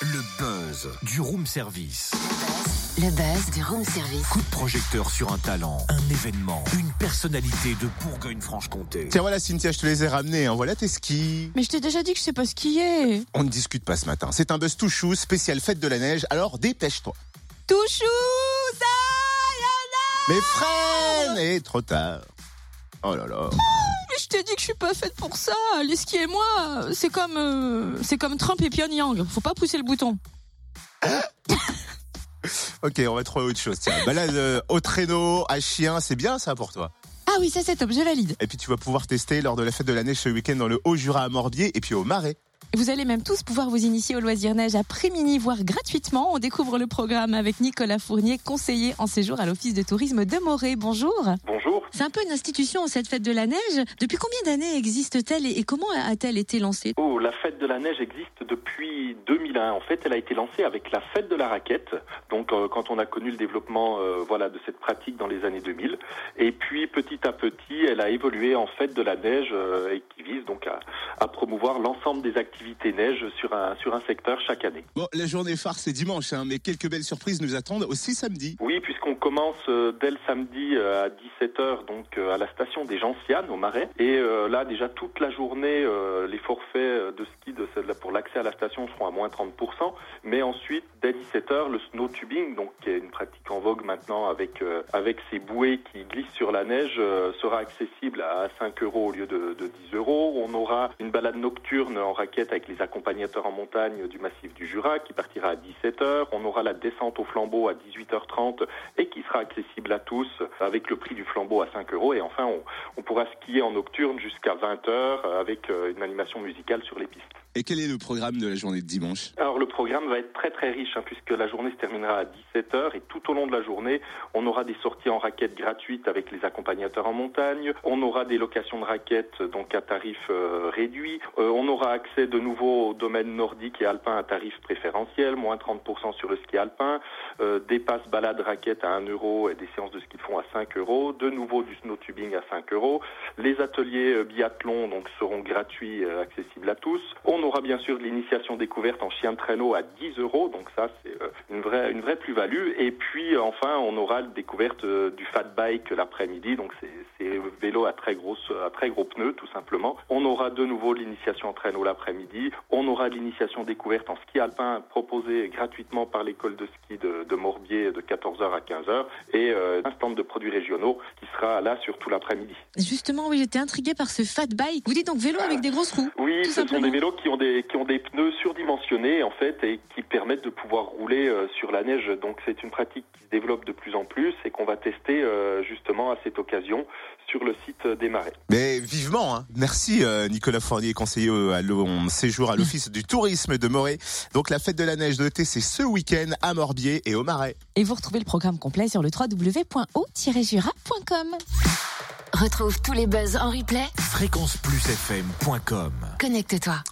Le buzz du room service. Le buzz du room service. Coup de projecteur sur un talent, un événement, une personnalité de Bourgogne-Franche-Comté. Tiens, voilà, Cynthia, je te les ai ramenés. Hein. Voilà tes skis. Mais je t'ai déjà dit que je sais pas skier. On ne discute pas ce matin. C'est un buzz tout chou, spécial fête de la neige. Alors dépêche-toi. Touchou, ça Mais freine Et trop tard. Oh là là. Je t'ai dit que je suis pas faite pour ça. Les skis et moi, c'est comme, euh, c'est comme Trump et Pyongyang. Faut pas pousser le bouton. Ok, on va trouver autre chose. Tiens, balade euh, au traîneau, à chien, c'est bien ça pour toi. Ah oui, ça c'est top, je valide. Et puis tu vas pouvoir tester lors de la fête de la neige ce week-end dans le Haut-Jura à Morbier et puis au Marais. Vous allez même tous pouvoir vous initier au loisir neige à Primini, voire gratuitement. On découvre le programme avec Nicolas Fournier, conseiller en séjour à l'Office de tourisme de Morée. Bonjour. Bonjour. C'est un peu une institution, cette fête de la neige. Depuis combien d'années existe-t-elle et comment a-t-elle été lancée? Oh, la fête de la neige existe depuis 2001. En fait, elle a été lancée avec la fête de la raquette. Donc, euh, quand on a connu le développement, euh, voilà, de cette pratique dans les années 2000. Et puis, petit à petit, elle a évolué en fête de la neige euh, et qui vise donc à, à promouvoir l'ensemble des activités neige sur un sur un secteur chaque année. Bon, la journée phare c'est dimanche, hein, mais quelques belles surprises nous attendent aussi samedi. Oui, puisqu'on commence euh, dès le samedi euh, à 17h donc euh, à la station des Gentianes au Marais. Et euh, là déjà toute la journée, euh, les forfaits de ski de celle pour l'accès à la station seront à moins 30%. Mais ensuite dès 17h le snow tubing, donc qui est une pratique en vogue maintenant avec euh, avec ces bouées qui glissent sur la neige, sera accessible à 5 euros au lieu de, de 10 euros. On aura une balade nocturne en raquette avec les accompagnateurs en montagne du massif du Jura qui partira à 17h. On aura la descente au flambeau à 18h30 et qui sera accessible à tous avec le prix du flambeau à 5 euros. Et enfin, on, pourra skier en nocturne jusqu'à 20h avec euh, une animation musicale sur les pistes. Et quel est le programme de la journée de dimanche? Alors le programme va être très très riche hein, puisque la journée se terminera à 17h et tout au long de la journée, on aura des sorties en raquettes gratuites avec les accompagnateurs en montagne, on aura des locations de raquettes donc à tarif euh, réduit, Euh, on aura accès de nouveau au domaine nordique et alpin à tarif préférentiel, moins 30% sur le ski alpin, euh, des passes balades raquettes à 1 euro et des séances de ski de fond à 5 euros, de nouveau du snow tubing à 5 euros, les ateliers euh, biathlon donc seront gratuits, euh, accessibles à tous. Aura bien sûr de l'initiation découverte en chien de traîneau à 10 euros, donc ça c'est euh, une vraie une vraie plus-value. Et puis euh, enfin on aura la découverte euh, du fat bike l'après-midi, donc c'est vélo à très grosse à très gros pneus tout simplement. On aura de nouveau l'initiation en traîneau l'après-midi. On aura l'initiation découverte en ski alpin proposée gratuitement par l'école de ski de, de Morbier de 14h à 15h et euh, un stand de produits régionaux qui sera là sur tout l'après-midi. Justement, oui, j'étais intriguée par ce fat bike. Vous dites donc vélo avec des grosses roues Oui, ce sont des vélos qui ont des qui ont des pneus surdimensionnés en fait et qui permettent de pouvoir rouler euh, sur la neige. Donc c'est une pratique qui se développe de plus en plus et qu'on va tester euh, justement à cette occasion sur le site des Marais. Mais vivement, hein. merci euh, Nicolas Fournier, conseiller à l'on séjour à l'Office du tourisme de Morée. Donc la fête de la neige de thé, c'est ce week-end à Morbier et au Marais. Et vous retrouvez le programme complet sur le www.o-jura.com. Retrouve tous les buzz en replay. Fréquenceplusfm.com Connecte-toi.